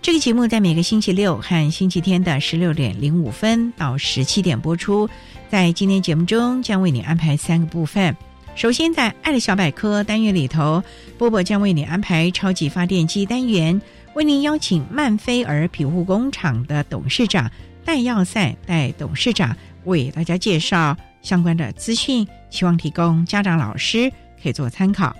这个节目在每个星期六和星期天的十六点零五分到十七点播出。在今天节目中，将为你安排三个部分。首先，在“爱的小百科”单元里头，波波将为你安排超级发电机单元，为您邀请曼菲尔庇护工厂的董事长戴耀赛戴董事长为大家介绍相关的资讯，希望提供家长、老师可以做参考。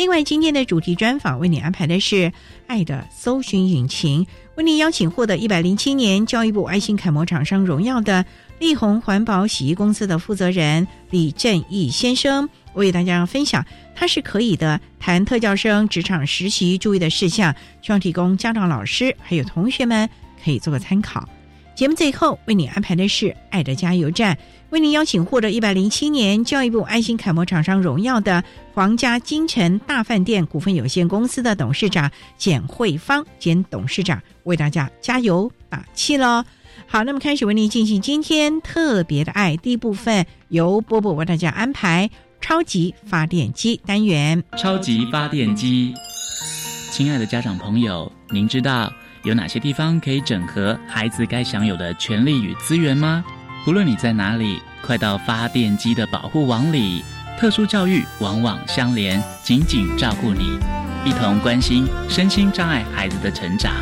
另外，今天的主题专访为你安排的是“爱的搜寻引擎”，为你邀请获得一百零七年教育部爱心楷模厂商荣耀的力宏环保洗衣公司的负责人李正义先生，为大家分享他是可以的谈特教生职场实习注意的事项，希望提供家长、老师还有同学们可以做个参考。节目最后为你安排的是“爱的加油站”，为您邀请获得一百零七年教育部爱心楷模厂商荣耀的皇家金城大饭店股份有限公司的董事长简慧芳简董事长为大家加油打气喽！好，那么开始为您进行今天特别的爱第一部分，由波波为大家安排超级发电机单元。超级发电机，亲爱的家长朋友，您知道？有哪些地方可以整合孩子该享有的权利与资源吗？无论你在哪里，快到发电机的保护网里。特殊教育网网相连，紧紧照顾你，一同关心身心障碍孩子的成长。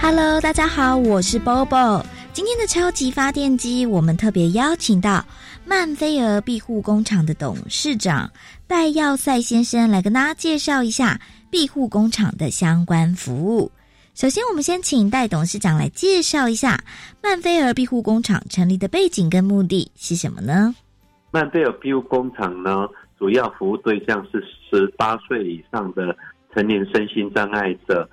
Hello，大家好，我是 Bobo。今天的超级发电机，我们特别邀请到曼菲尔庇护工厂的董事长戴耀赛先生来跟大家介绍一下。庇护工厂的相关服务。首先，我们先请戴董事长来介绍一下曼菲尔庇护工厂成立的背景跟目的是什么呢？曼菲尔庇护工厂呢，主要服务对象是十八岁以上的成年身心障碍者。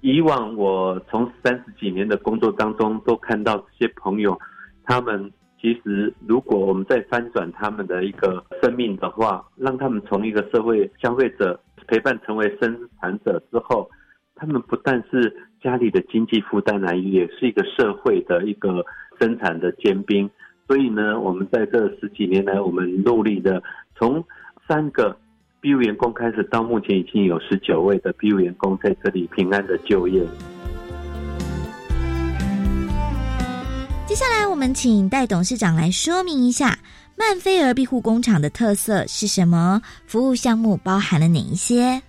以往我从三十几年的工作当中，都看到这些朋友，他们其实如果我们在翻转他们的一个生命的话，让他们从一个社会消费者。陪伴成为生产者之后，他们不但是家里的经济负担来，也是一个社会的一个生产的尖兵。所以呢，我们在这十几年来，我们努力的从三个 BU 员工开始，到目前已经有十九位的 BU 员工在这里平安的就业。接下来，我们请戴董事长来说明一下。曼菲尔庇护工厂的特色是什么？服务项目包含了哪一些？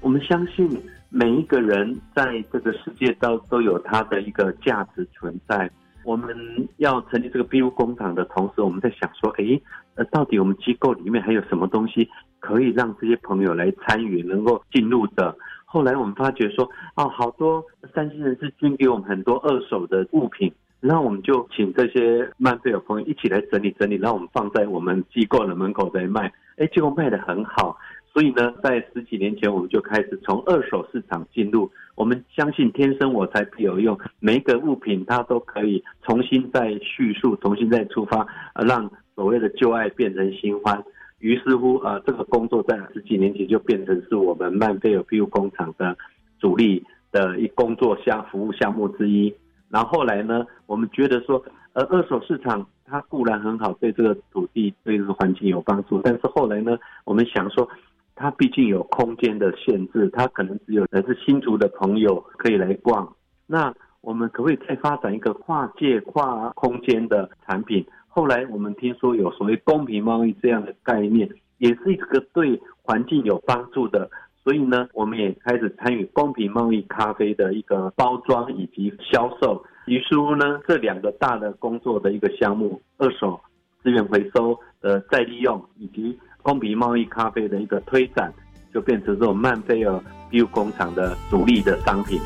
我们相信每一个人在这个世界都都有他的一个价值存在。我们要成立这个庇护工厂的同时，我们在想说，哎，呃，到底我们机构里面还有什么东西可以让这些朋友来参与，能够进入的？后来我们发觉说，哦，好多三星人士捐给我们很多二手的物品。那我们就请这些曼菲尔朋友一起来整理整理，让我们放在我们机构的门口在卖，哎，结果卖的很好。所以呢，在十几年前我们就开始从二手市场进入。我们相信天生我材必有用，每一个物品它都可以重新再叙述，重新再出发，让所谓的旧爱变成新欢。于是乎，呃，这个工作在十几年前就变成是我们曼菲尔庇护工厂的主力的一工作项服务项目之一。然后后来呢，我们觉得说，呃，二手市场它固然很好，对这个土地、对这个环境有帮助，但是后来呢，我们想说，它毕竟有空间的限制，它可能只有来自新竹的朋友可以来逛。那我们可不可以再发展一个跨界、跨空间的产品？后来我们听说有所谓公平贸易这样的概念，也是一个对环境有帮助的。所以呢，我们也开始参与公平贸易咖啡的一个包装以及销售。于是乎呢，这两个大的工作的一个项目，二手资源回收的再利用，以及公平贸易咖啡的一个推展，就变成这种曼菲尔 BU 工厂的主力的商品。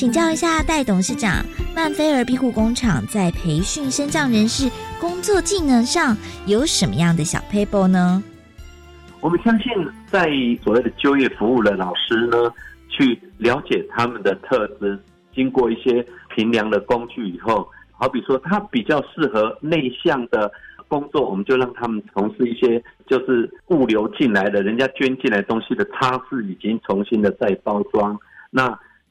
请教一下戴董事长，曼菲尔庇护工厂在培训身障人士工作技能上有什么样的小 paper 呢？我们相信，在所谓的就业服务的老师呢，去了解他们的特质，经过一些评量的工具以后，好比说他比较适合内向的工作，我们就让他们从事一些就是物流进来的人家捐进来东西的擦拭，已经重新的再包装。那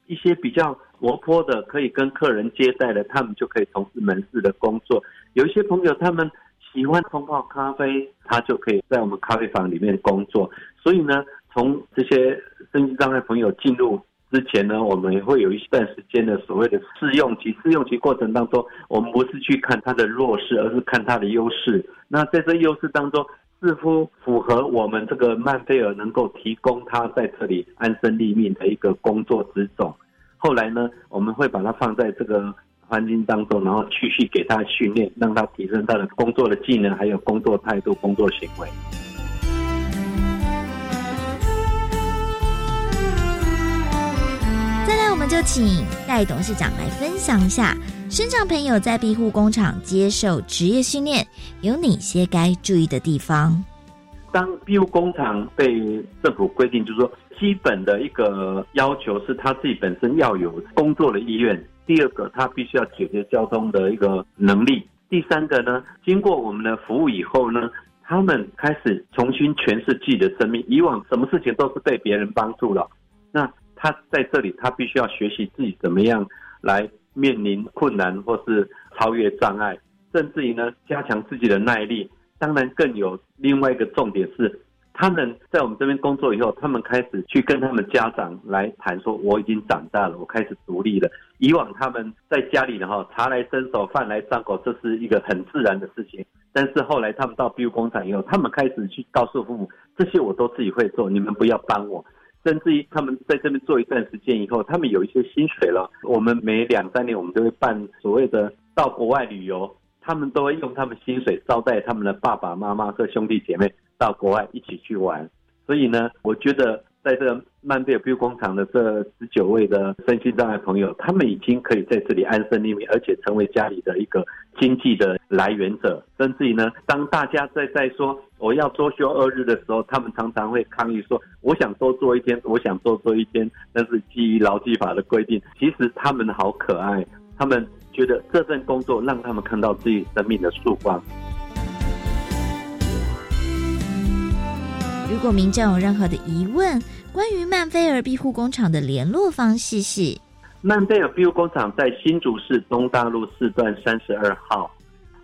一些比较活泼的，可以跟客人接待的，他们就可以从事门市的工作。有一些朋友，他们喜欢冲泡咖啡，他就可以在我们咖啡房里面工作。所以呢，从这些身心障碍朋友进入之前呢，我们也会有一段时间的所谓的试用期。试用期过程当中，我们不是去看他的弱势，而是看他的优势。那在这优势当中，似乎符合我们这个曼菲尔能够提供他在这里安身立命的一个工作之种。后来呢，我们会把它放在这个环境当中，然后继续给他训练，让他提升他的工作的技能，还有工作态度、工作行为。再来，我们就请戴董事长来分享一下，身障朋友在庇护工厂接受职业训练有哪些该注意的地方。当庇护工厂被政府规定，就是说。基本的一个要求是他自己本身要有工作的意愿。第二个，他必须要解决交通的一个能力。第三个呢，经过我们的服务以后呢，他们开始重新诠释自己的生命。以往什么事情都是被别人帮助了，那他在这里，他必须要学习自己怎么样来面临困难或是超越障碍，甚至于呢，加强自己的耐力。当然，更有另外一个重点是。他们在我们这边工作以后，他们开始去跟他们家长来谈说：“我已经长大了，我开始独立了。”以往他们在家里的哈，茶来伸手，饭来张口，这是一个很自然的事情。但是后来他们到 B U 工厂以后，他们开始去告诉父母：“这些我都自己会做，你们不要帮我。”甚至于他们在这边做一段时间以后，他们有一些薪水了。我们每两三年我们都会办所谓的到国外旅游，他们都会用他们薪水招待他们的爸爸妈妈和兄弟姐妹。到国外一起去玩，所以呢，我觉得在这个曼贝尔 B 工厂的这十九位的身心障碍朋友，他们已经可以在这里安身立命，而且成为家里的一个经济的来源者。甚至于呢，当大家在在说我要多休二日的时候，他们常常会抗议说：“我想多做一天，我想多做一天。”但是基于劳基法的规定，其实他们好可爱，他们觉得这份工作让他们看到自己生命的曙光。如果民众有任何的疑问，关于曼菲尔庇护工厂的联络方式是：曼菲尔庇护工厂在新竹市东大路四段三十二号，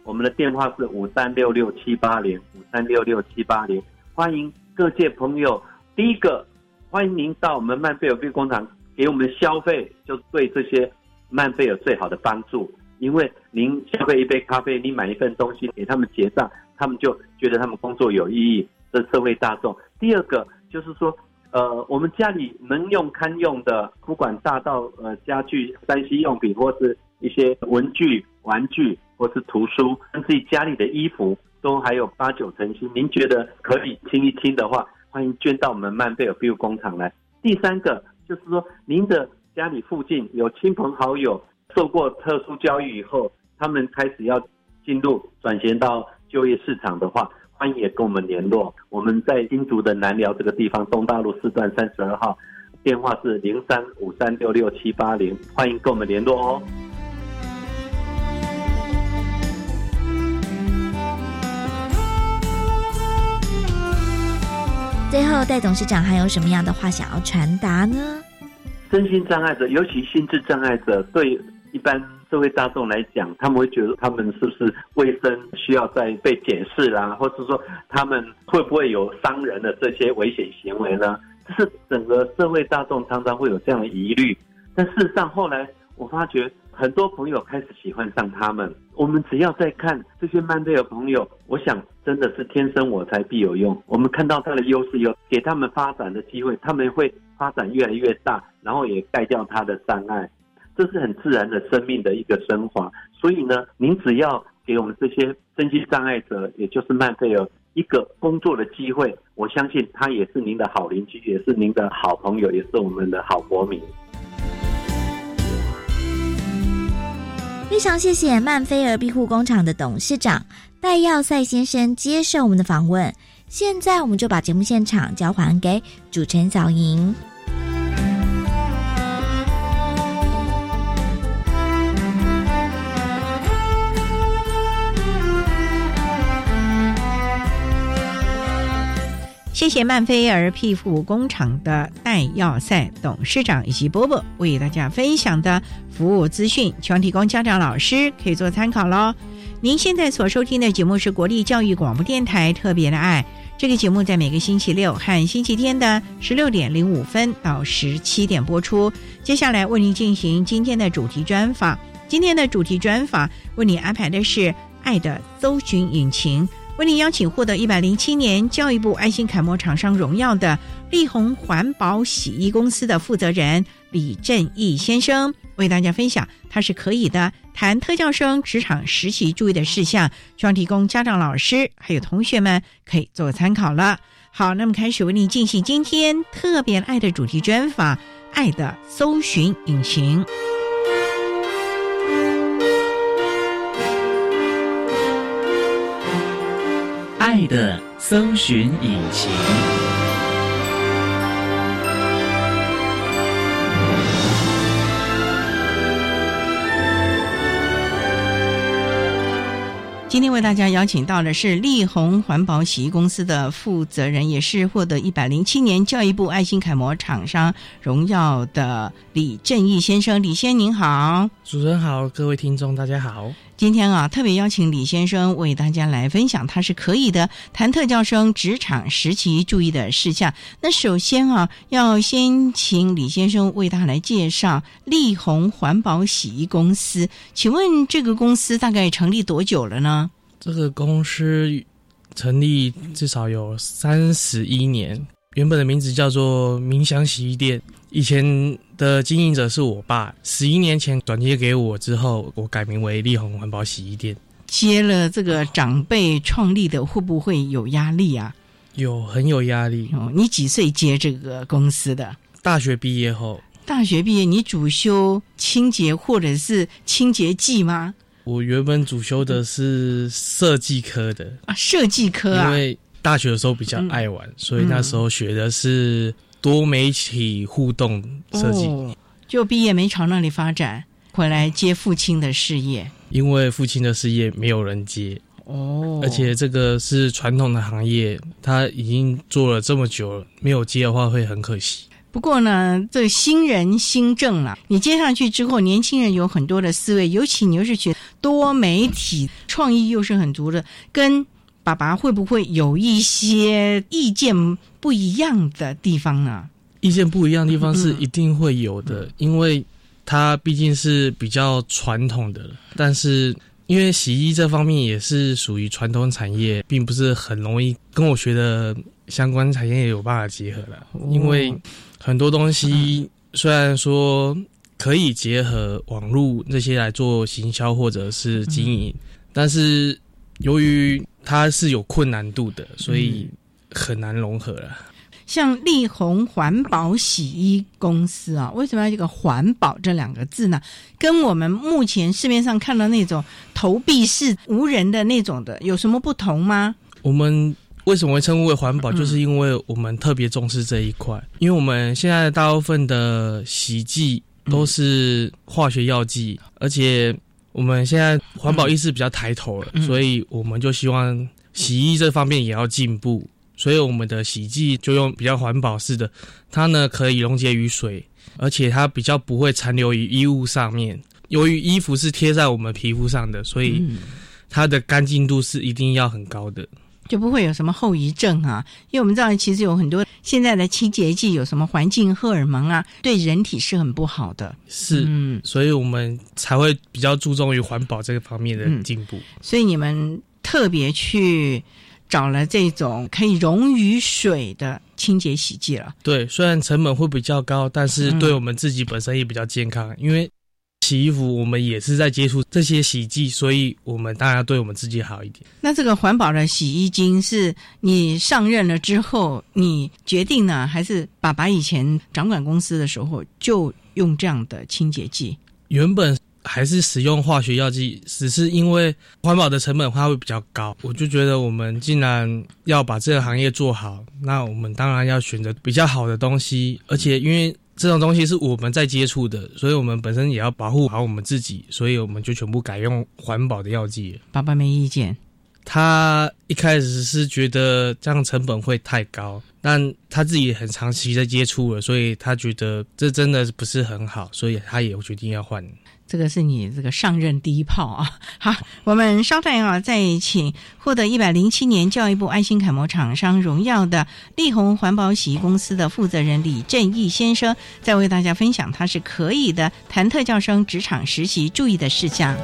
我们的电话是五三六六七八零五三六六七八零。欢迎各界朋友，第一个欢迎您到我们曼菲尔庇护工厂给我们消费，就对这些曼菲尔最好的帮助。因为您消费一杯咖啡，你买一份东西给他们结账，他们就觉得他们工作有意义。这社会大众，第二个就是说，呃，我们家里能用堪用的，不管大到呃家具、三 C 用品，或是一些文具、玩具，或是图书，甚至家里的衣服，都还有八九成新。您觉得可以听一听的话，欢迎捐到我们曼贝尔 b i l 工厂来。第三个就是说，您的家里附近有亲朋好友受过特殊教育以后，他们开始要进入转型到就业市场的话。欢迎也跟我们联络，我们在新竹的南寮这个地方，东大路四段三十二号，电话是零三五三六六七八零，欢迎跟我们联络哦。最后，戴董事长还有什么样的话想要传达呢？身心障碍者，尤其心智障碍者，对一般社会大众来讲，他们会觉得他们是不是卫生需要再被检视啦，或者说他们会不会有伤人的这些危险行为呢？这是整个社会大众常常会有这样的疑虑。但事实上，后来我发觉很多朋友开始喜欢上他们。我们只要在看这些曼贝尔朋友，我想真的是天生我材必有用。我们看到他的优势，有给他们发展的机会，他们会发展越来越大，然后也盖掉他的障碍，这是很自然的生命的一个升华。所以呢，您只要给我们这些身心障碍者，也就是曼菲尔一个工作的机会，我相信他也是您的好邻居，也是您的好朋友，也是我们的好国民。非常谢谢曼菲尔庇护工厂的董事长戴耀赛先生接受我们的访问。现在我们就把节目现场交还给主持人小莹。谢谢曼菲尔庇护工厂的戴耀赛董事长以及波波为大家分享的服务资讯，希望提供家长老师可以做参考喽。您现在所收听的节目是国立教育广播电台特别的爱，这个节目在每个星期六和星期天的十六点零五分到十七点播出。接下来为您进行今天的主题专访，今天的主题专访为您安排的是爱的搜寻引擎。为您邀请获得一百零七年教育部爱心楷模厂商荣耀的力宏环保洗衣公司的负责人李正义先生，为大家分享他是可以的谈特教生职场实习注意的事项，希望提供家长、老师还有同学们可以做参考了。好，那么开始为您进行今天特别爱的主题专访，《爱的搜寻引擎》。爱的搜寻引擎。今天为大家邀请到的是力宏环保洗衣公司的负责人，也是获得一百零七年教育部爱心楷模厂商荣耀的李正义先生。李先您好，主持人好，各位听众大家好。今天啊，特别邀请李先生为大家来分享，他是可以的谈特教生职场实习注意的事项。那首先啊，要先请李先生为大家来介绍力宏环保洗衣公司。请问这个公司大概成立多久了呢？这个公司成立至少有三十一年，原本的名字叫做明祥洗衣店。以前的经营者是我爸，十一年前转接给我之后，我改名为力宏环保洗衣店。接了这个长辈创立的，会不会有压力啊？有，很有压力。哦，你几岁接这个公司的？大学毕业后。大学毕业，你主修清洁或者是清洁剂吗？我原本主修的是设计科的啊，设计科啊，因为大学的时候比较爱玩，所以那时候学的是多媒体互动设计。就毕业没朝那里发展，回来接父亲的事业。因为父亲的事业没有人接哦，而且这个是传统的行业，他已经做了这么久了，没有接的话会很可惜。不过呢，这新人新政了，你接上去之后，年轻人有很多的思维，尤其你又是学多媒体，创意又是很足的，跟爸爸会不会有一些意见不一样的地方呢？意见不一样的地方是一定会有的，因为它毕竟是比较传统的，但是因为洗衣这方面也是属于传统产业，并不是很容易跟我学的相关产业有办法结合了，因为。很多东西虽然说可以结合网络这些来做行销或者是经营，但是由于它是有困难度的，所以很难融合了。像力宏环保洗衣公司啊，为什么要这个“环保”这两个字呢？跟我们目前市面上看到那种投币式无人的那种的有什么不同吗？我们。为什么会称呼为环保？就是因为我们特别重视这一块，因为我们现在大部分的洗剂都是化学药剂，而且我们现在环保意识比较抬头了，所以我们就希望洗衣这方面也要进步，所以我们的洗剂就用比较环保式的，它呢可以溶解于水，而且它比较不会残留于衣物上面。由于衣服是贴在我们皮肤上的，所以它的干净度是一定要很高的。就不会有什么后遗症啊，因为我们知道其实有很多现在的清洁剂有什么环境荷尔蒙啊，对人体是很不好的。是，嗯，所以我们才会比较注重于环保这个方面的进步。所以你们特别去找了这种可以溶于水的清洁洗剂了。对，虽然成本会比较高，但是对我们自己本身也比较健康，因为。洗衣服，我们也是在接触这些洗剂，所以我们当然要对我们自己好一点。那这个环保的洗衣精是你上任了之后你决定呢，还是爸爸以前掌管公司的时候就用这样的清洁剂？原本还是使用化学药剂，只是因为环保的成本它会比较高，我就觉得我们既然要把这个行业做好，那我们当然要选择比较好的东西，而且因为。这种东西是我们在接触的，所以我们本身也要保护好我们自己，所以我们就全部改用环保的药剂。爸爸没意见，他一开始是觉得这样成本会太高，但他自己很长期在接触了，所以他觉得这真的不是很好，所以他也决定要换。这个是你这个上任第一炮啊！好，我们稍待啊，再请获得一百零七年教育部爱心楷模厂商荣耀的力宏环保洗衣公司的负责人李正义先生，再为大家分享他是可以的谈特教生职场实习注意的事项。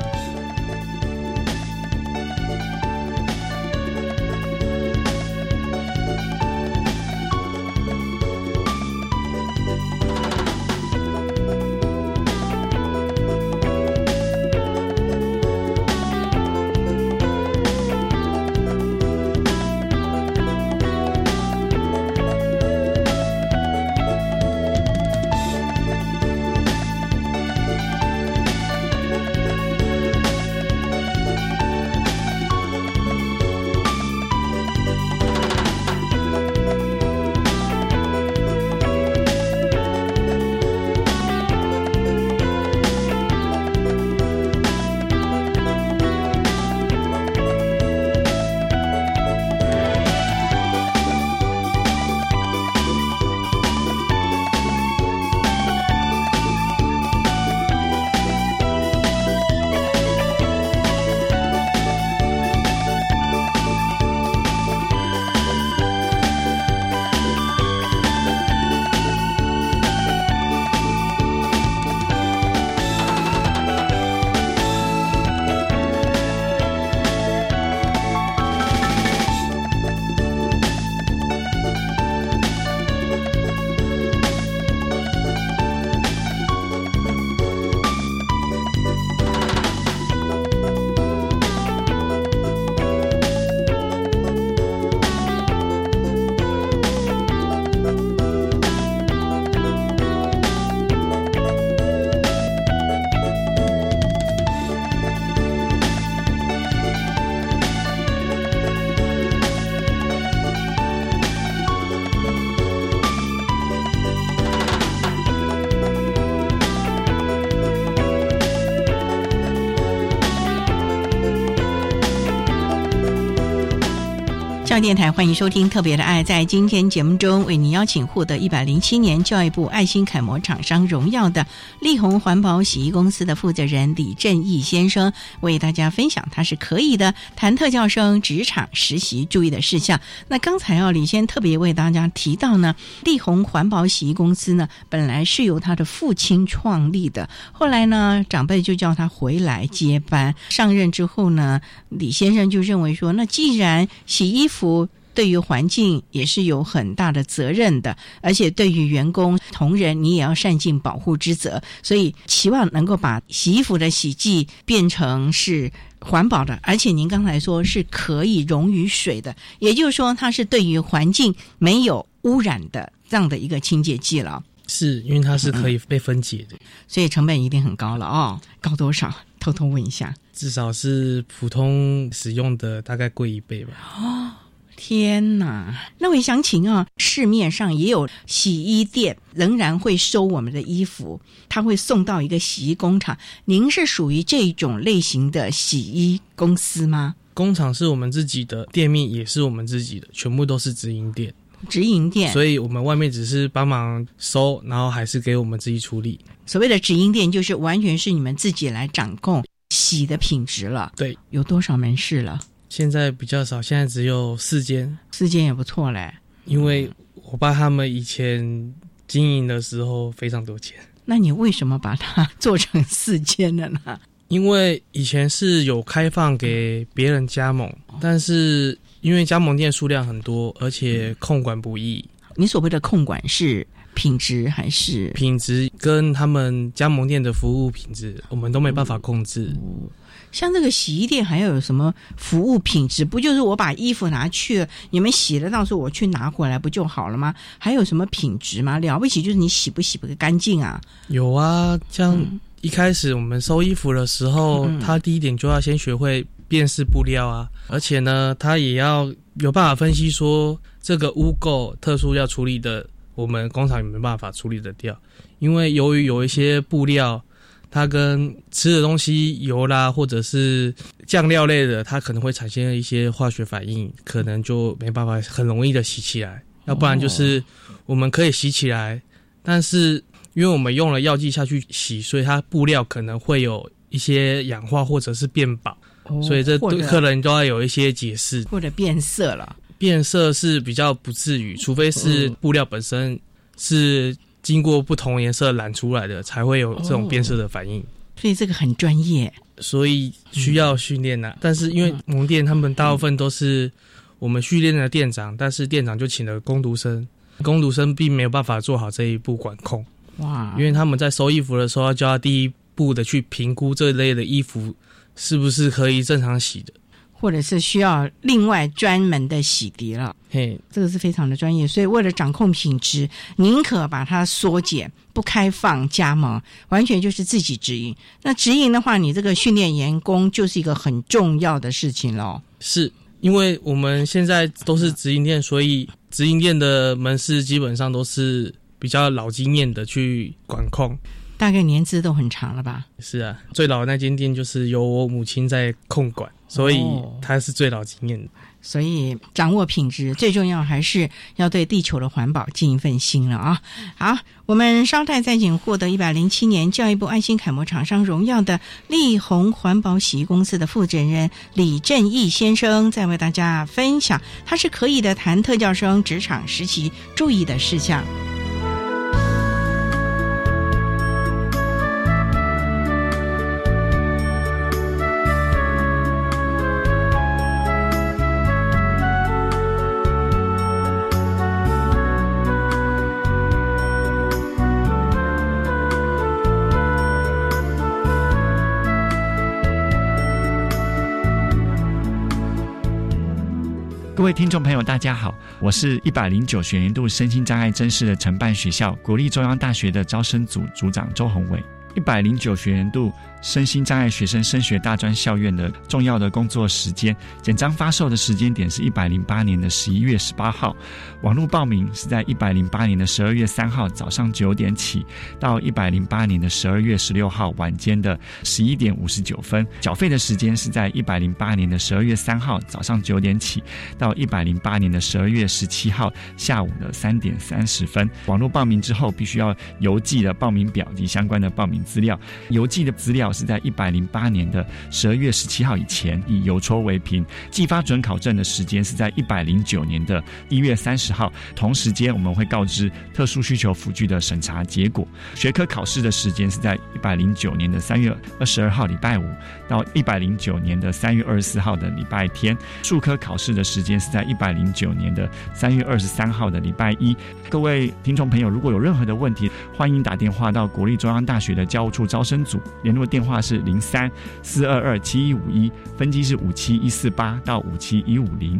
电台欢迎收听《特别的爱》。在今天节目中，为您邀请获得一百零七年教育部爱心楷模厂商荣耀的力宏环保洗衣公司的负责人李正义先生，为大家分享他是可以的谈特教生职场实习注意的事项。那刚才啊，李先特别为大家提到呢，力宏环保洗衣公司呢，本来是由他的父亲创立的，后来呢，长辈就叫他回来接班。上任之后呢，李先生就认为说，那既然洗衣服对于环境也是有很大的责任的，而且对于员工同仁，你也要善尽保护之责。所以期望能够把洗衣服的洗剂变成是环保的，而且您刚才说是可以溶于水的，也就是说它是对于环境没有污染的这样的一个清洁剂了。是因为它是可以被分解的，所以成本一定很高了哦。高多少？偷偷问一下。至少是普通使用的大概贵一倍吧。哦，天哪！那我想请啊，市面上也有洗衣店仍然会收我们的衣服，他会送到一个洗衣工厂。您是属于这种类型的洗衣公司吗？工厂是我们自己的，店面也是我们自己的，全部都是直营店。直营店，所以我们外面只是帮忙收，然后还是给我们自己处理。所谓的直营店，就是完全是你们自己来掌控洗的品质了。对，有多少门市了？现在比较少，现在只有四间，四间也不错嘞。因为我爸他们以前经营的时候非常多钱。那你为什么把它做成四间的呢？因为以前是有开放给别人加盟，但是因为加盟店数量很多，而且控管不易。你所谓的控管是品质还是品质？跟他们加盟店的服务品质，我们都没办法控制。像这个洗衣店还要有什么服务品质？不就是我把衣服拿去你们洗了，到时候我去拿回来不就好了吗？还有什么品质吗？了不起就是你洗不洗不干净啊？有啊，像一开始我们收衣服的时候，他第一点就要先学会辨识布料啊，而且呢，他也要有办法分析说这个污垢特殊要处理的，我们工厂也没办法处理得掉，因为由于有一些布料。它跟吃的东西油啦，或者是酱料类的，它可能会产生一些化学反应，可能就没办法很容易的洗起来。要不然就是我们可以洗起来，但是因为我们用了药剂下去洗，所以它布料可能会有一些氧化或者是变薄，所以这对客人都要有一些解释。或者变色了，变色是比较不至于，除非是布料本身是。经过不同颜色染出来的，才会有这种变色的反应。所以这个很专业，所以需要训练呐。但是因为农店他们大部分都是我们训练的店长，但是店长就请了工读生，工读生并没有办法做好这一步管控。哇！因为他们在收衣服的时候，就要第一步的去评估这类的衣服是不是可以正常洗的。或者是需要另外专门的洗涤了，嘿，这个是非常的专业。所以为了掌控品质，宁可把它缩减，不开放加盟，完全就是自己直营。那直营的话，你这个训练员工就是一个很重要的事情喽。是因为我们现在都是直营店，所以直营店的门市基本上都是比较老经验的去管控。大概年资都很长了吧？是啊，最老的那间店就是由我母亲在控管，所以她是最老经验的。所以掌握品质最重要，还是要对地球的环保尽一份心了啊！好，我们稍待再请获得一百零七年教育部爱心楷模厂商荣耀的力宏环保洗衣公司的负责人李正义先生，再为大家分享他是可以的谈特教生职场实习注意的事项。各位听众朋友，大家好，我是一百零九学年度身心障碍真试的承办学校国立中央大学的招生组组长周宏伟。一百零九学年度。身心障碍学生升学大专校院的重要的工作时间，简章发售的时间点是一百零八年的十一月十八号，网络报名是在一百零八年的十二月三号早上九点起，到一百零八年的十二月十六号晚间的十一点五十九分。缴费的时间是在一百零八年的十二月三号早上九点起，到一百零八年的十二月十七号下午的三点三十分。网络报名之后，必须要邮寄的报名表及相关的报名资料，邮寄的资料。是在一百零八年的十二月十七号以前，以邮戳为凭。寄发准考证的时间是在一百零九年的一月三十号。同时间，我们会告知特殊需求辅具的审查结果。学科考试的时间是在一百零九年的三月二十二号礼拜五到一百零九年的三月二十四号的礼拜天。数科考试的时间是在一百零九年的三月二十三号的礼拜一。各位听众朋友，如果有任何的问题，欢迎打电话到国立中央大学的教务处招生组联络电。话是零三四二二七一五一，分机是五七一四八到五七一五零。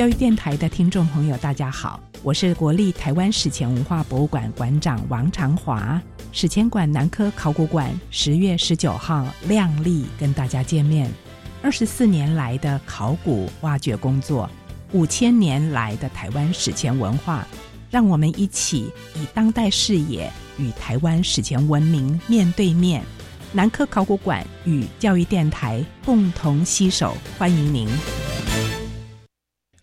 教育电台的听众朋友，大家好，我是国立台湾史前文化博物馆馆长王长华。史前馆南科考古馆十月十九号亮丽跟大家见面。二十四年来的考古挖掘工作，五千年来的台湾史前文化，让我们一起以当代视野与台湾史前文明面对面。南科考古馆与教育电台共同携手，欢迎您。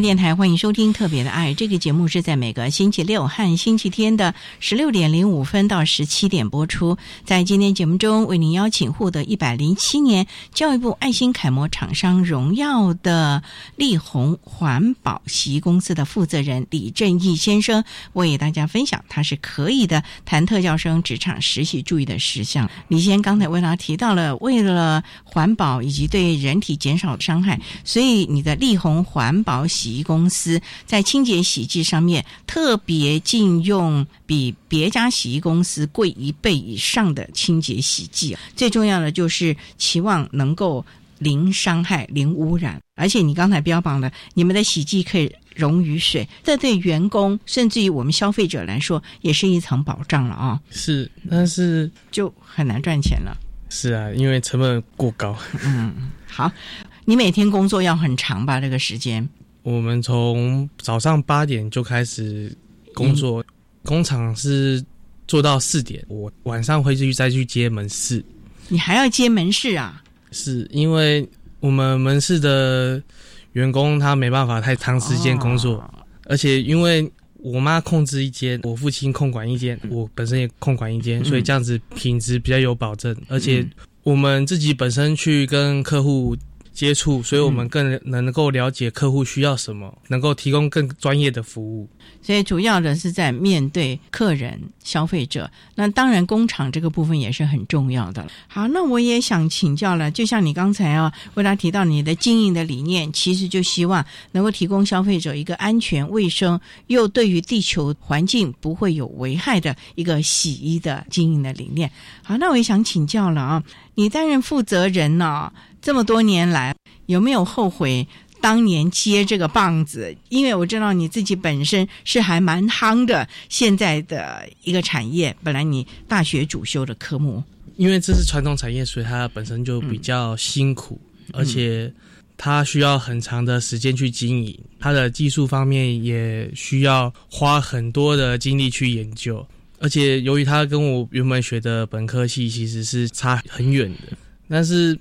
电台欢迎收听《特别的爱》这个节目，是在每个星期六和星期天的十六点零五分到十七点播出。在今天节目中，为您邀请获得一百零七年教育部爱心楷模厂商荣耀的力宏环保洗衣公司的负责人李正义先生，为大家分享他是可以的谈特教生职场实习注意的事项。李先刚才为他提到了，为了环保以及对人体减少伤害，所以你的力宏环保洗洗衣公司在清洁洗剂上面特别禁用比别家洗衣公司贵一倍以上的清洁洗剂，最重要的就是期望能够零伤害、零污染。而且你刚才标榜的，你们的洗剂可以溶于水，这对员工甚至于我们消费者来说也是一层保障了啊！是，但是就很难赚钱了。是啊，因为成本过高。嗯，好，你每天工作要很长吧？这个时间。我们从早上八点就开始工作，工厂是做到四点。我晚上会去再去接门市。你还要接门市啊？是因为我们门市的员工他没办法太长时间工作，而且因为我妈控制一间，我父亲控管一间，我本身也控管一间，所以这样子品质比较有保证。而且我们自己本身去跟客户。接触，所以我们更能够了解客户需要什么，能够提供更专业的服务。所以主要的是在面对客人、消费者。那当然，工厂这个部分也是很重要的。好，那我也想请教了，就像你刚才啊，为他提到你的经营的理念，其实就希望能够提供消费者一个安全、卫生又对于地球环境不会有危害的一个洗衣的经营的理念。好，那我也想请教了啊，你担任负责人呢？这么多年来，有没有后悔当年接这个棒子？因为我知道你自己本身是还蛮夯的，现在的一个产业，本来你大学主修的科目，因为这是传统产业，所以它本身就比较辛苦，而且它需要很长的时间去经营，它的技术方面也需要花很多的精力去研究，而且由于他跟我原本学的本科系其实是差很远的，但是。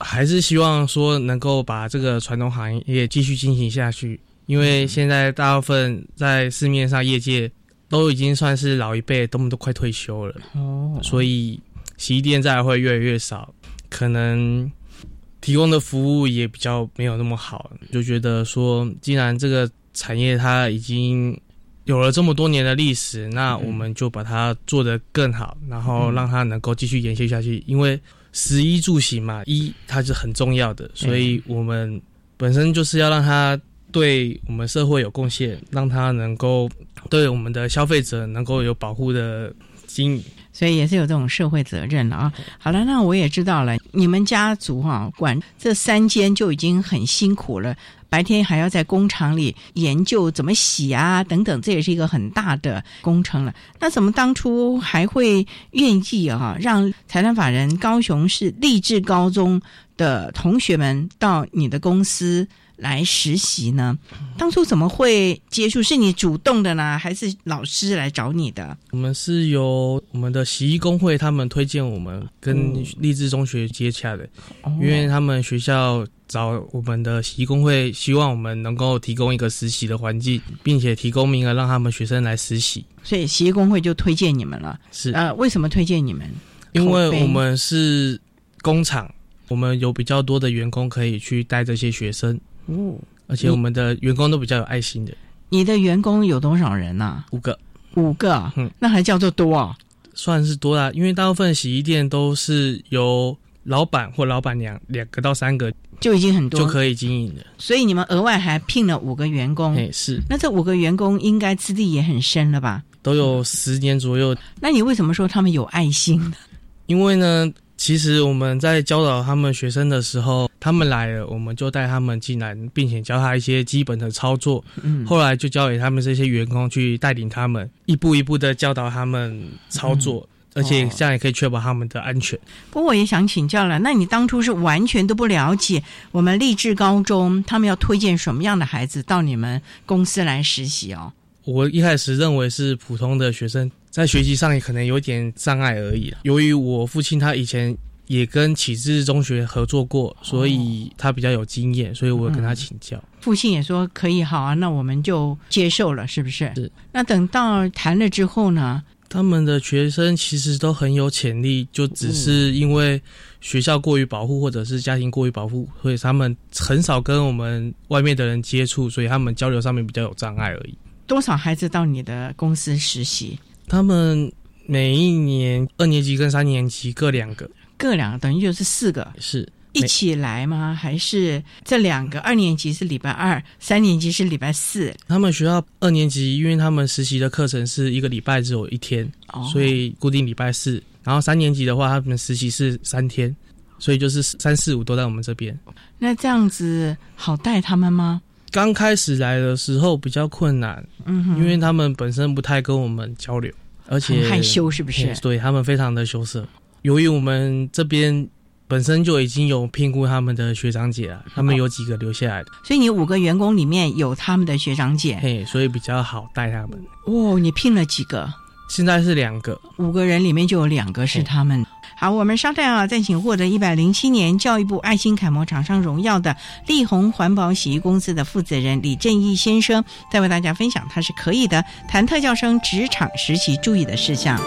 还是希望说能够把这个传统行业继续进行下去，因为现在大部分在市面上业界都已经算是老一辈，他们都快退休了，哦，所以洗衣店再会越来越少，可能提供的服务也比较没有那么好，就觉得说，既然这个产业它已经有了这么多年的历史，那我们就把它做得更好，然后让它能够继续延续下去。因为食衣住行嘛，衣它是很重要的，所以我们本身就是要让它对我们社会有贡献，让它能够对我们的消费者能够有保护的经营。所以也是有这种社会责任了啊。好了，那我也知道了，你们家族哈管这三间就已经很辛苦了，白天还要在工厂里研究怎么洗啊等等，这也是一个很大的工程了。那怎么当初还会愿意啊让财团法人高雄市励志高中的同学们到你的公司？来实习呢？当初怎么会接触？是你主动的呢，还是老师来找你的？我们是由我们的洗衣工会他们推荐我们跟励志中学接洽的，因为他们学校找我们的洗衣工会，希望我们能够提供一个实习的环境，并且提供名额让他们学生来实习。所以洗衣工会就推荐你们了。是呃，为什么推荐你们？因为我们是工厂，我们有比较多的员工可以去带这些学生。哦，而且我们的员工都比较有爱心的。你的员工有多少人呢？五个，五个，嗯，那还叫做多啊？算是多啦，因为大部分洗衣店都是由老板或老板娘两个到三个就已经很多就可以经营的。所以你们额外还聘了五个员工，哎，是。那这五个员工应该资历也很深了吧？都有十年左右。那你为什么说他们有爱心呢？因为呢。其实我们在教导他们学生的时候，他们来了，我们就带他们进来，并且教他一些基本的操作。嗯，后来就交给他们这些员工去带领他们，一步一步的教导他们操作，而且这样也可以确保他们的安全。不过我也想请教了，那你当初是完全都不了解我们励志高中他们要推荐什么样的孩子到你们公司来实习哦？我一开始认为是普通的学生。在学习上也可能有点障碍而已。由于我父亲他以前也跟启智中学合作过，所以他比较有经验，所以我跟他请教。父亲也说可以，好啊，那我们就接受了，是不是？是。那等到谈了之后呢？他们的学生其实都很有潜力，就只是因为学校过于保护，或者是家庭过于保护，所以他们很少跟我们外面的人接触，所以他们交流上面比较有障碍而已。多少孩子到你的公司实习？他们每一年二年级跟三年级各两个，各两个等于就是四个，是一起来吗？还是这两个二年级是礼拜二，三年级是礼拜四？他们学校二年级，因为他们实习的课程是一个礼拜只有一天，所以固定礼拜四。然后三年级的话，他们实习是三天，所以就是三四五都在我们这边。那这样子好带他们吗？刚开始来的时候比较困难，嗯，因为他们本身不太跟我们交流，而且害羞，是不是？对他们非常的羞涩。由于我们这边本身就已经有聘雇他们的学长姐了，他们有几个留下来的，所以你五个员工里面有他们的学长姐，嘿，所以比较好带他们。哦，你聘了几个？现在是两个，五个人里面就有两个是他们。好，我们稍待啊，再请获得一百零七年教育部爱心楷模厂商荣耀的力宏环保洗衣公司的负责人李正义先生，再为大家分享他是可以的谈特教生职场实习注意的事项。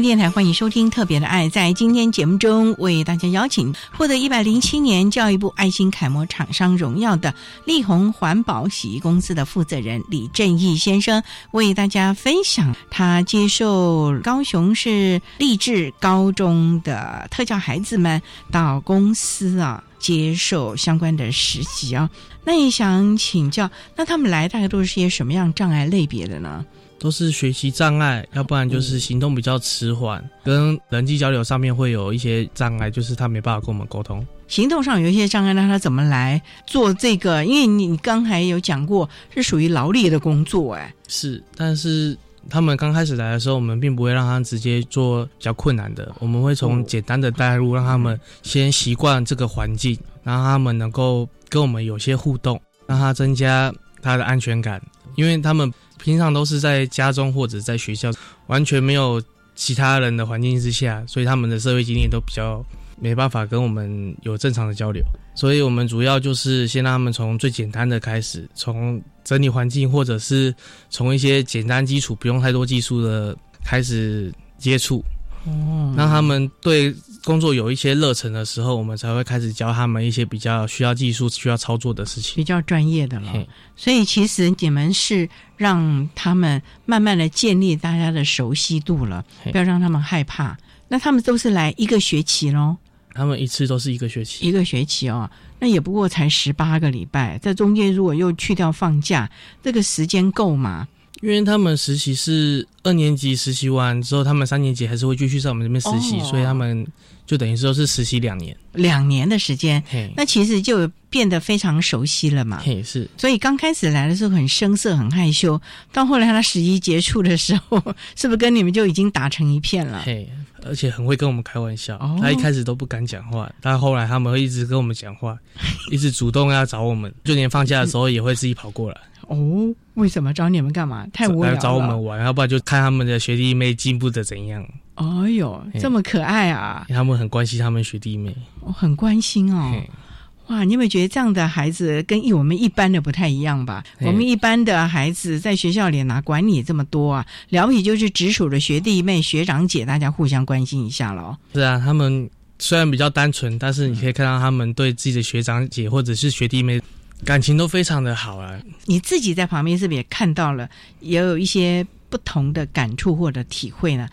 电台欢迎收听《特别的爱》。在今天节目中，为大家邀请获得一百零七年教育部爱心楷模厂商荣耀的力宏环保洗衣公司的负责人李正义先生，为大家分享他接受高雄市励志高中的特教孩子们到公司啊接受相关的实习啊。那也想请教，那他们来大概都是些什么样障碍类别的呢？都是学习障碍，要不然就是行动比较迟缓，跟人际交流上面会有一些障碍，就是他没办法跟我们沟通。行动上有一些障碍，那他怎么来做这个？因为你刚才有讲过，是属于劳力的工作，哎，是。但是他们刚开始来的时候，我们并不会让他直接做比较困难的，我们会从简单的带入，让他们先习惯这个环境，让他们能够跟我们有些互动，让他增加他的安全感，因为他们。平常都是在家中或者在学校，完全没有其他人的环境之下，所以他们的社会经验都比较没办法跟我们有正常的交流。所以我们主要就是先让他们从最简单的开始，从整理环境，或者是从一些简单基础、不用太多技术的开始接触。哦，让他们对工作有一些热忱的时候，我们才会开始教他们一些比较需要技术、需要操作的事情，比较专业的了。所以其实你们是让他们慢慢的建立大家的熟悉度了，不要让他们害怕。那他们都是来一个学期喽？他们一次都是一个学期，一个学期哦，那也不过才十八个礼拜，在中间如果又去掉放假，这个时间够吗？因为他们实习是二年级实习完之后，他们三年级还是会继续在我们这边实习，所以他们就等于说是实习两年，两年的时间，那其实就变得非常熟悉了嘛。嘿，是。所以刚开始来的时候很生涩、很害羞，到后来他实习结束的时候，是不是跟你们就已经打成一片了？嘿，而且很会跟我们开玩笑。他一开始都不敢讲话，但后来他们会一直跟我们讲话，一直主动要找我们，就连放假的时候也会自己跑过来。哦，为什么找你们干嘛？太无聊了。找我们玩，要不然就看他们的学弟妹进步的怎样。哎呦，这么可爱啊！他们很关心他们学弟妹，很关心哦。哇，你有没有觉得这样的孩子跟一我们一般的不太一样吧？我们一般的孩子在学校里哪管你这么多啊？了不起就是直属的学弟妹、学长姐，大家互相关心一下喽。是啊，他们虽然比较单纯，但是你可以看到他们对自己的学长姐或者是学弟妹。感情都非常的好啊！你自己在旁边是不是也看到了，也有一些不同的感触或者体会呢？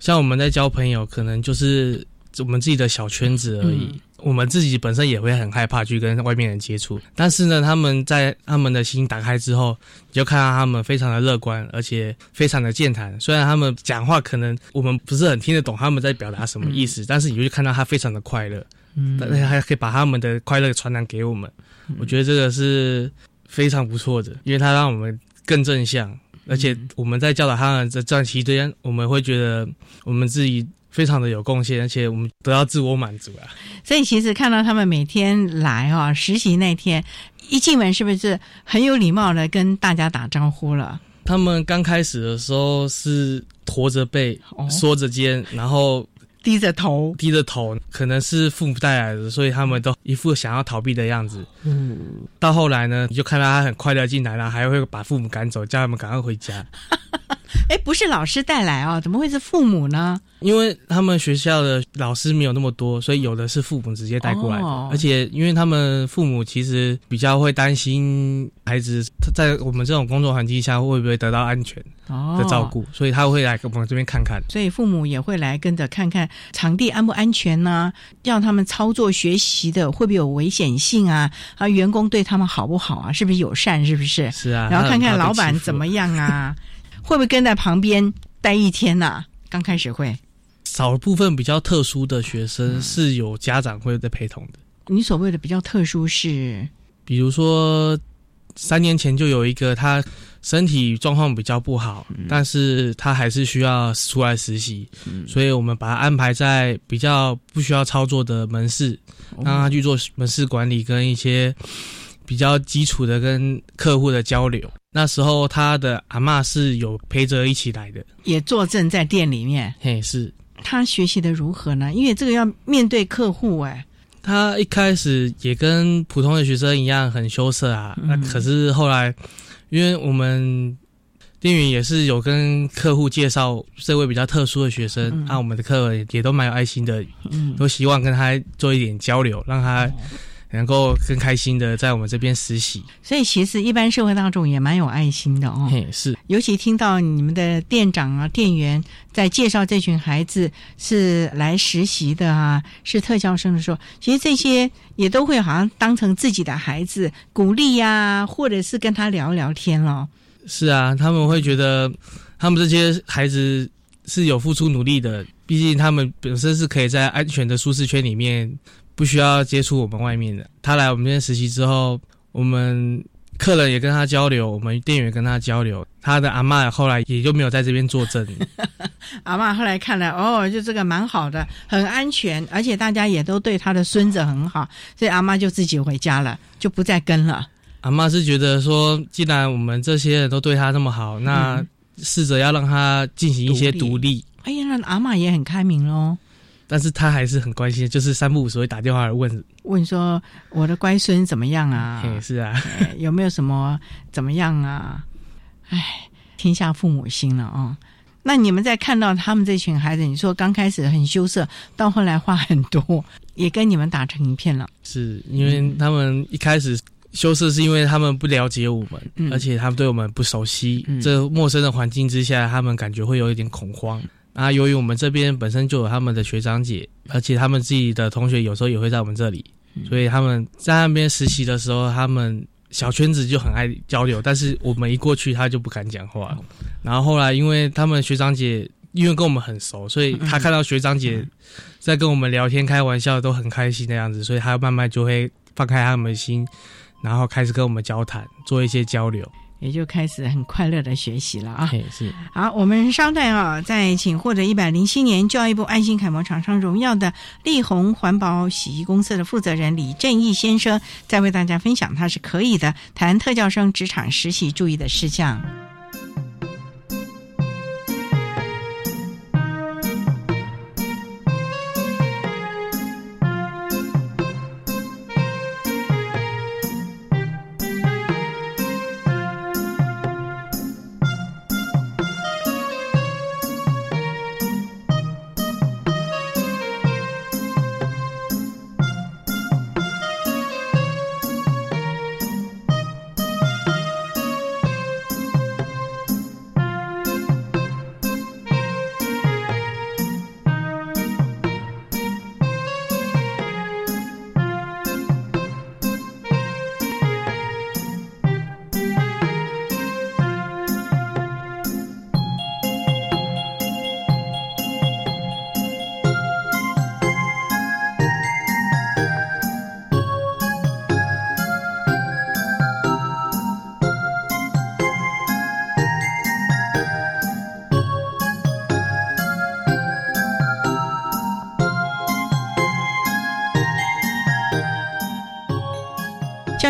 像我们在交朋友，可能就是我们自己的小圈子而已。我们自己本身也会很害怕去跟外面人接触，但是呢，他们在他们的心打开之后，你就看到他们非常的乐观，而且非常的健谈。虽然他们讲话可能我们不是很听得懂他们在表达什么意思，但是你就看到他非常的快乐，嗯，但是还可以把他们的快乐传染给我们。我觉得这个是非常不错的，因为它让我们更正向，而且我们在教导他们这段期间，我们会觉得我们自己非常的有贡献，而且我们得到自我满足啊。所以其实看到他们每天来哈实习那天一进门，是不是很有礼貌的跟大家打招呼了？他们刚开始的时候是驼着背、缩着肩，然后。低着头，低着头，可能是父母带来的，所以他们都一副想要逃避的样子。嗯，到后来呢，你就看到他很快乐进来了，还会把父母赶走，叫他们赶快回家。哎，不是老师带来哦，怎么会是父母呢？因为他们学校的老师没有那么多，所以有的是父母直接带过来的。而且，因为他们父母其实比较会担心孩子在我们这种工作环境下会不会得到安全的照顾，所以他会来我们这边看看。所以父母也会来跟着看看场地安不安全呢？让他们操作学习的会不会有危险性啊？啊，员工对他们好不好啊？是不是友善？是不是？是啊。然后看看老板怎么样啊？会不会跟在旁边待一天呐？刚开始会。少部分比较特殊的学生是有家长会在陪同的。你所谓的比较特殊是，比如说三年前就有一个他身体状况比较不好，但是他还是需要出来实习，所以我们把他安排在比较不需要操作的门市，让他去做门市管理跟一些比较基础的跟客户的交流。那时候他的阿妈是有陪着一起来的，也坐镇在店里面。嘿，是。他学习的如何呢？因为这个要面对客户哎。他一开始也跟普通的学生一样很羞涩啊，那可是后来，因为我们店员也是有跟客户介绍这位比较特殊的学生，啊，我们的客人也都蛮有爱心的，嗯都希望跟他做一点交流，让他能够更开心的在我们这边实习。所以其实一般社会当中也蛮有爱心的哦。嘿，是，尤其听到你们的店长啊、店员在介绍这群孩子是来实习的啊，是特教生的时候，其实这些也都会好像当成自己的孩子鼓励呀、或者是跟他聊聊天咯。是啊，他们会觉得他们这些孩子是有付出努力的，毕竟他们本身是可以在安全的舒适圈里面，不需要接触我们外面的。他来我们这边实习之后，我们客人也跟他交流，我们店员跟他交流，他的阿嬷后来也就没有在这边坐镇。阿妈后来看来，哦，就这个蛮好的，很安全，而且大家也都对他的孙子很好，所以阿妈就自己回家了，就不再跟了。阿妈是觉得说，既然我们这些人都对他那么好，那试着要让他进行一些独立。哎呀，那阿妈也很开明喽。但是他还是很关心，就是三不五时会打电话来问问说我的乖孙怎么样啊？嘿是啊，哎有没有什么怎么样啊？哎，天下父母心了啊、那你们在看到他们这群孩子，你说刚开始很羞涩，到后来话很多，也跟你们打成一片了。是因为他们一开始羞涩，是因为他们不了解我们，嗯而且他们对我们不熟悉，嗯这陌生的环境之下，他们感觉会有一点恐慌。啊，由于我们这边本身就有他们的学长姐，而且他们自己的同学有时候也会在我们这里，所以他们在那边实习的时候，他们小圈子就很爱交流，但是我们一过去，他就不敢讲话。然后后来，因为他们学长姐因为跟我们很熟，所以他看到学长姐在跟我们聊天、开玩笑，都很开心的样子，所以他慢慢就会放开他们的心，然后开始跟我们交谈，做一些交流。也就开始很快乐的学习了啊！是好，我们稍待啊，再请获得一百零七年教育部爱心楷模厂商荣耀的力宏环保洗衣公司的负责人李正义先生，再为大家分享他是可以的谈特教生职场实习注意的事项。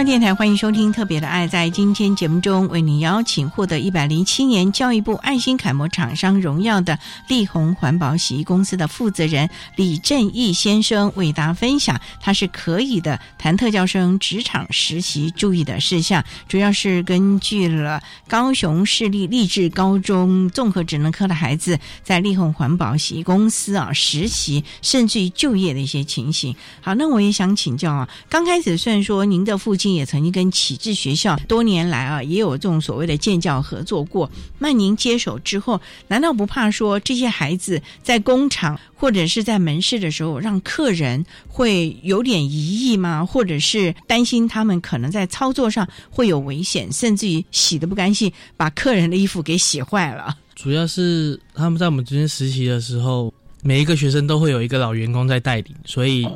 电台欢迎收听《特别的爱》。在今天节目中，为您邀请获得一百零七年教育部爱心楷模厂商荣耀的力宏环保洗衣公司的负责人李正义先生，为大家分享他是可以的谈特教生职场实习注意的事项，主要是根据了高雄市立励志高中综合职能科的孩子在力宏环保洗衣公司啊实习，甚至于就业的一些情形。好，那我也想请教啊，刚开始虽然说您的父亲也曾经跟启智学校多年来啊也有这种所谓的建教合作过，那您接手之后，难道不怕说这些孩子在工厂或者是在门市的时候，让客人会有点疑义吗？或者是担心他们可能在操作上会有危险，甚至于洗的不干净，把客人的衣服给洗坏了？主要是他们在我们这边实习的时候，每一个学生都会有一个老员工在带领，所以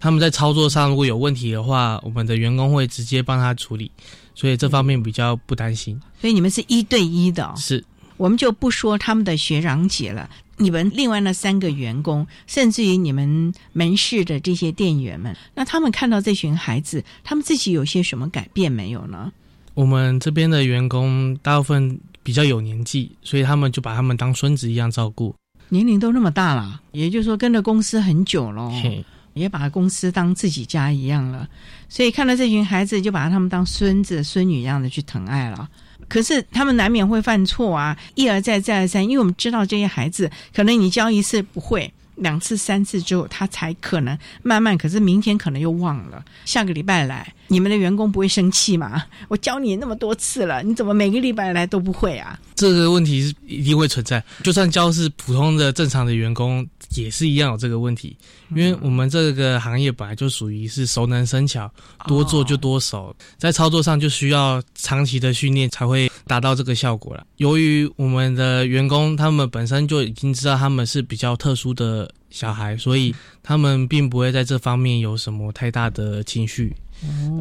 他们在操作上如果有问题的话，我们的员工会直接帮他处理，所以这方面比较不担心。所以你们是一对一的、哦，是我们就不说他们的学长姐了，你们另外那三个员工，甚至于你们门市的这些店员们，那他们看到这群孩子，他们自己有些什么改变没有呢？我们这边的员工大部分比较有年纪，所以他们就把他们当孙子一样照顾。年龄都那么大了，也就是说跟着公司很久了，嘿，也把公司当自己家一样了，所以看到这群孩子就把他们当孙子孙女一样的去疼爱了。可是他们难免会犯错啊，一而再再而三，因为我们知道这些孩子，可能你教一次不会。两次、三次之后，他才可能慢慢。可是明天可能又忘了，下个礼拜来，你们的员工不会生气吗？我教你那么多次了，你怎么每个礼拜来都不会啊？这个问题是一定会存在，就算教是普通的正常的员工，也是一样有这个问题。因为我们这个行业本来就属于是熟能生巧，多做就多熟，在操作上就需要长期的训练才会达到这个效果了。由于我们的员工他们本身就已经知道他们是比较特殊的小孩，所以他们并不会在这方面有什么太大的情绪。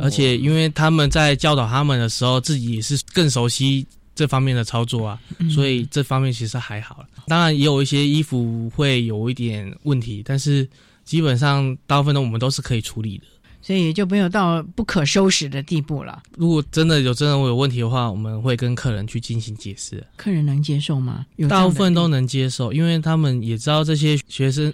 而且因为他们在教导他们的时候，自己也是更熟悉。这方面的操作啊，所以这方面其实还好当然也有一些衣服会有一点问题，但是基本上大部分的我们都是可以处理的，所以也就没有到不可收拾的地步了。如果真的有真的有问题的话，我们会跟客人去进行解释。客人能接受吗？大部分都能接受，因为他们也知道这些学生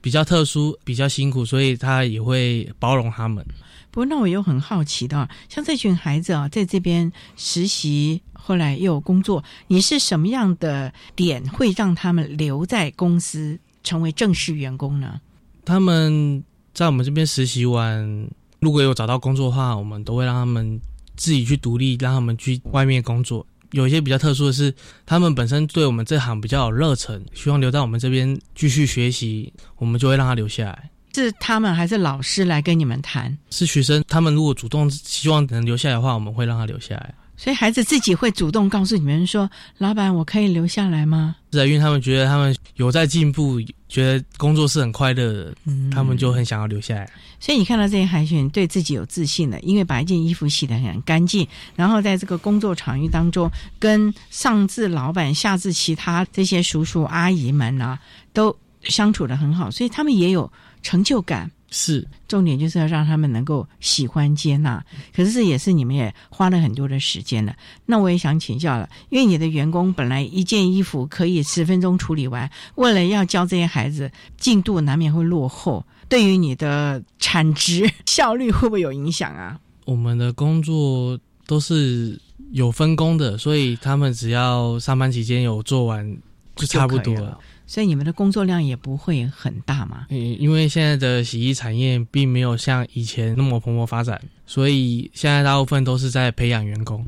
比较特殊、比较辛苦，所以他也会包容他们。不过，那我又很好奇的，像这群孩子啊，在这边实习，后来又有工作，你是什么样的点会让他们留在公司成为正式员工呢？他们在我们这边实习完，如果有找到工作的话，我们都会让他们自己去独立，让他们去外面工作。有一些比较特殊的是，他们本身对我们这行比较有热忱，希望留在我们这边继续学习，我们就会让他留下来。是他们还是老师来跟你们谈？是学生，他们如果主动希望能留下来的话，我们会让他留下来。所以孩子自己会主动告诉你们说：“老板，我可以留下来吗？”是啊，因为他们觉得他们有在进步，觉得工作是很快乐的，他们就很想要留下来。所以你看到这些海选对自己有自信的，因为把一件衣服洗得很干净，然后在这个工作场域当中，跟上至老板，下至其他这些叔叔阿姨们啊，都相处的很好，所以他们也有。成就感是重点，就是要让他们能够喜欢接纳。可是这也是你们也花了很多的时间了。那我也想请教了，因为你的员工本来一件衣服可以十分钟处理完，为了要教这些孩子，进度难免会落后。对于你的产值 效率会不会有影响啊？我们的工作都是有分工的，所以他们只要上班期间有做完，就差不多了。所以你们的工作量也不会很大嘛？嗯，因为现在的洗衣产业并没有像以前那么蓬勃发展，所以现在大部分都是在培养员工。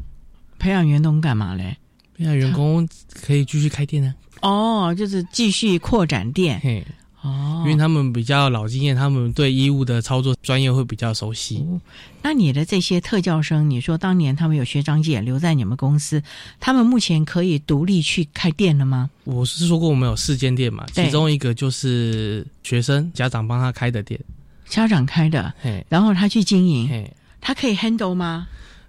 培养员工干嘛嘞？培养员工可以继续开店呢。哦，就是继续扩展店。嘿。哦，因为他们比较老经验，他们对衣物的操作专业会比较熟悉。那你的这些特教生，你说当年他们有学长姐留在你们公司，他们目前可以独立去开店了吗？我是说过我们有四间店嘛，其中一个就是学生家长帮他开的店，家长开的，然后他去经营，他可以 handle 吗？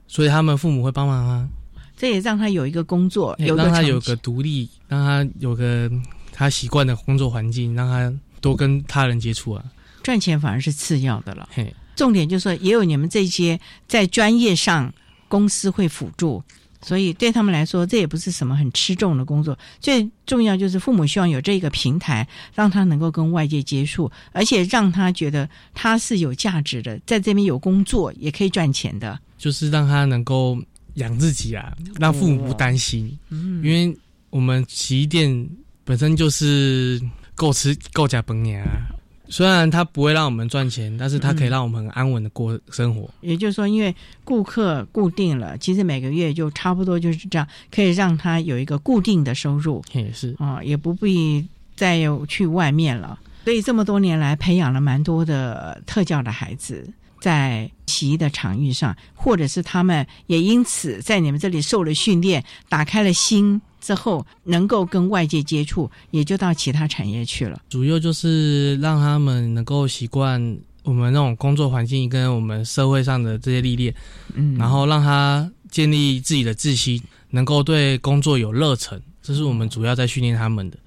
所以他们父母会帮忙啊？这也让他有一个工作，让他有个独立，让他有个他习惯的工作环境，让他。多跟他人接触啊，赚钱反而是次要的了。嘿，重点就是说，也有你们这些在专业上公司会辅助，所以对他们来说，这也不是什么很吃重的工作。最重要就是父母希望有这个平台，让他能够跟外界接触，而且让他觉得他是有价值的，在这边有工作也可以赚钱的，就是让他能够养自己啊，让父母不担心。嗯，因为我们洗衣店本身就是。够吃够加本年啊！虽然它不会让我们赚钱，但是它可以让我们很安稳的过生活。也就是说，因为顾客固定了，其实每个月就差不多就是这样，可以让他有一个固定的收入。也是啊，也不必再有去外面了。所以这么多年来，培养了蛮多的特教的孩子，在洗衣的场域上，或者是他们也因此在你们这里受了训练，打开了心。之后能够跟外界接触，也就到其他产业去了。主要就是让他们能够习惯我们那种工作环境跟我们社会上的这些历练，嗯，然后让他建立自己的自信，能够对工作有热忱，这是我们主要在训练他们的。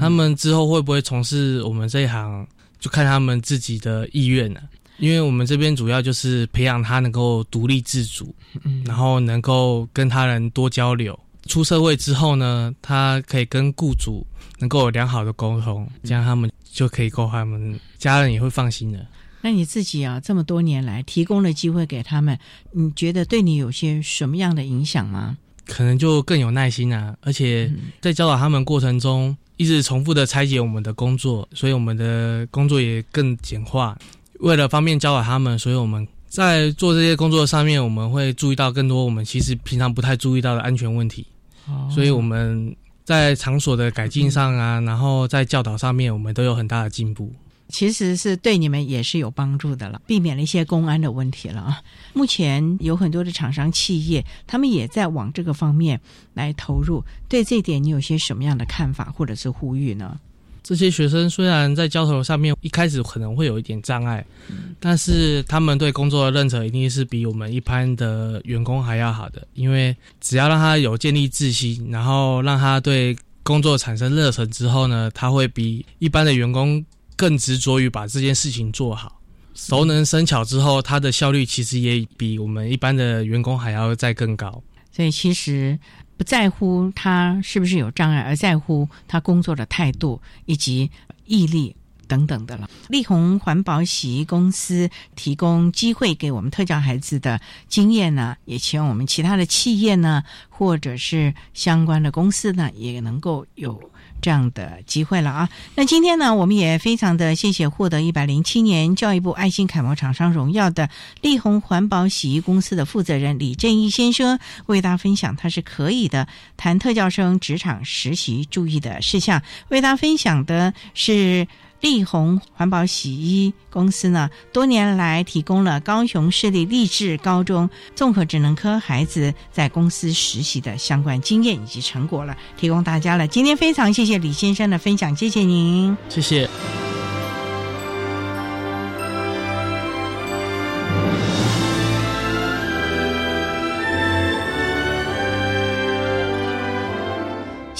他们之后会不会从事我们这一行，就看他们自己的意愿了。因为我们这边主要就是培养他能够独立自主，嗯，然后能够跟他人多交流。出社会之后呢，他可以跟雇主能够有良好的沟通，这样他们就可以够他们家人也会放心的。那你自己啊，这么多年来提供了机会给他们，你觉得对你有些什么样的影响吗？可能就更有耐心啊，而且在教导他们过程中，一直重复的拆解我们的工作，所以我们的工作也更简化。为了方便教导他们，所以我们在做这些工作上面，我们会注意到更多我们其实平常不太注意到的安全问题。所以我们在场所的改进上啊，然后在教导上面，我们都有很大的进步。其实是对你们也是有帮助的了，避免了一些公安的问题了啊。目前有很多的厂商企业，他们也在往这个方面来投入。对这点，你有些什么样的看法或者是呼吁呢？这些学生虽然在交头上面一开始可能会有一点障碍，但是他们对工作的认可一定是比我们一般的员工还要好的。因为只要让他有建立自信，然后让他对工作产生热忱之后呢，他会比一般的员工更执着于把这件事情做好。熟能生巧之后，他的效率其实也比我们一般的员工还要再更高。所以其实。不在乎他是不是有障碍，而在乎他工作的态度以及毅力等等的了。力宏环保洗衣公司提供机会给我们特教孩子的经验呢，也希望我们其他的企业呢，或者是相关的公司呢，也能够有。这样的机会了啊！那今天呢，我们也非常的谢谢获得一百零七年教育部爱心楷模厂商荣耀的力宏环保洗衣公司的负责人李振义先生，为大家分享他是可以的谈特教生职场实习注意的事项。为大家分享的是。力宏环保洗衣公司呢，多年来提供了高雄市立励志高中综合职能科孩子在公司实习的相关经验以及成果了，提供大家了。今天非常谢谢李先生的分享，谢谢您，谢谢。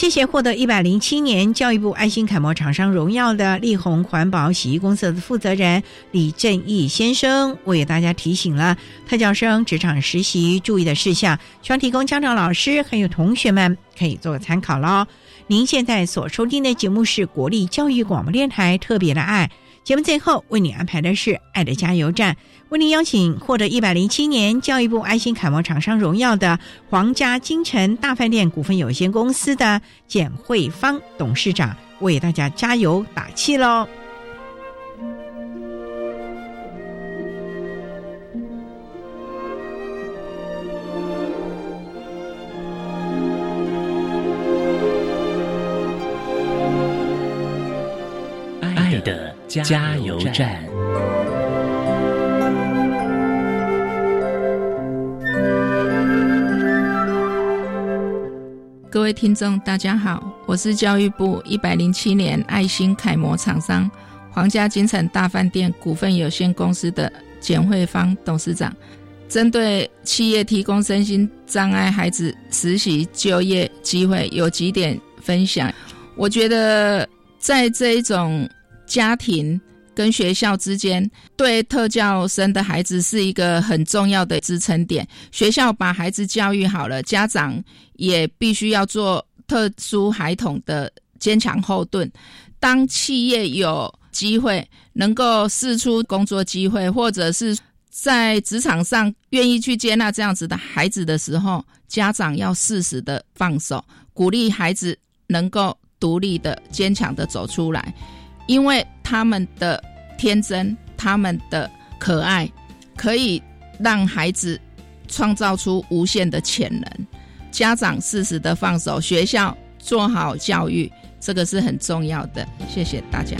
谢谢获得一百零七年教育部爱心楷模厂商荣耀的力宏环保洗衣公司的负责人李正义先生，为大家提醒了特教生职场实习注意的事项，希望提供家长、老师还有同学们可以做个参考喽。您现在所收听的节目是国立教育广播电台特别的爱节目，最后为你安排的是爱的加油站。为您邀请获得一百零七年教育部爱心楷模厂商荣耀的皇家金城大饭店股份有限公司的简慧芳董事长，为大家加油打气喽！加油站。各位听众，大家好，我是教育部一百零七年爱心楷模厂商皇家金城大饭店股份有限公司的简慧芳董事长。针对企业提供身心障碍孩子实习就业机会，有几点分享。我觉得在这一种家庭。跟学校之间，对特教生的孩子是一个很重要的支撑点。学校把孩子教育好了，家长也必须要做特殊孩童的坚强后盾。当企业有机会能够试出工作机会，或者是在职场上愿意去接纳这样子的孩子的时候，家长要适时的放手，鼓励孩子能够独立的、坚强的走出来。因为他们的天真，他们的可爱，可以让孩子创造出无限的潜能。家长适时的放手，学校做好教育，这个是很重要的。谢谢大家。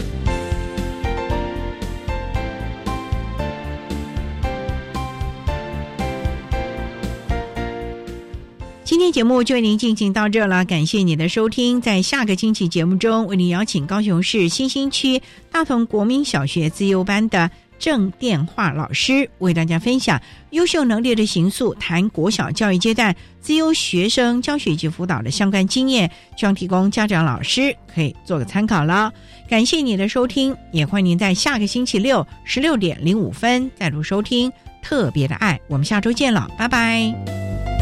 今天节目就为您进行到这了，感谢您的收听。在下个星期节目中，为您邀请高雄市新兴区大同国民小学自优班的郑电话老师，为大家分享优秀能力的行塑，谈国小教育阶段自优学生教学及辅导的相关经验，希望提供家长、老师可以做个参考了。感谢你的收听，也欢迎您在下个星期六十六点零五分再度收听特别的爱。我们下周见了，拜拜。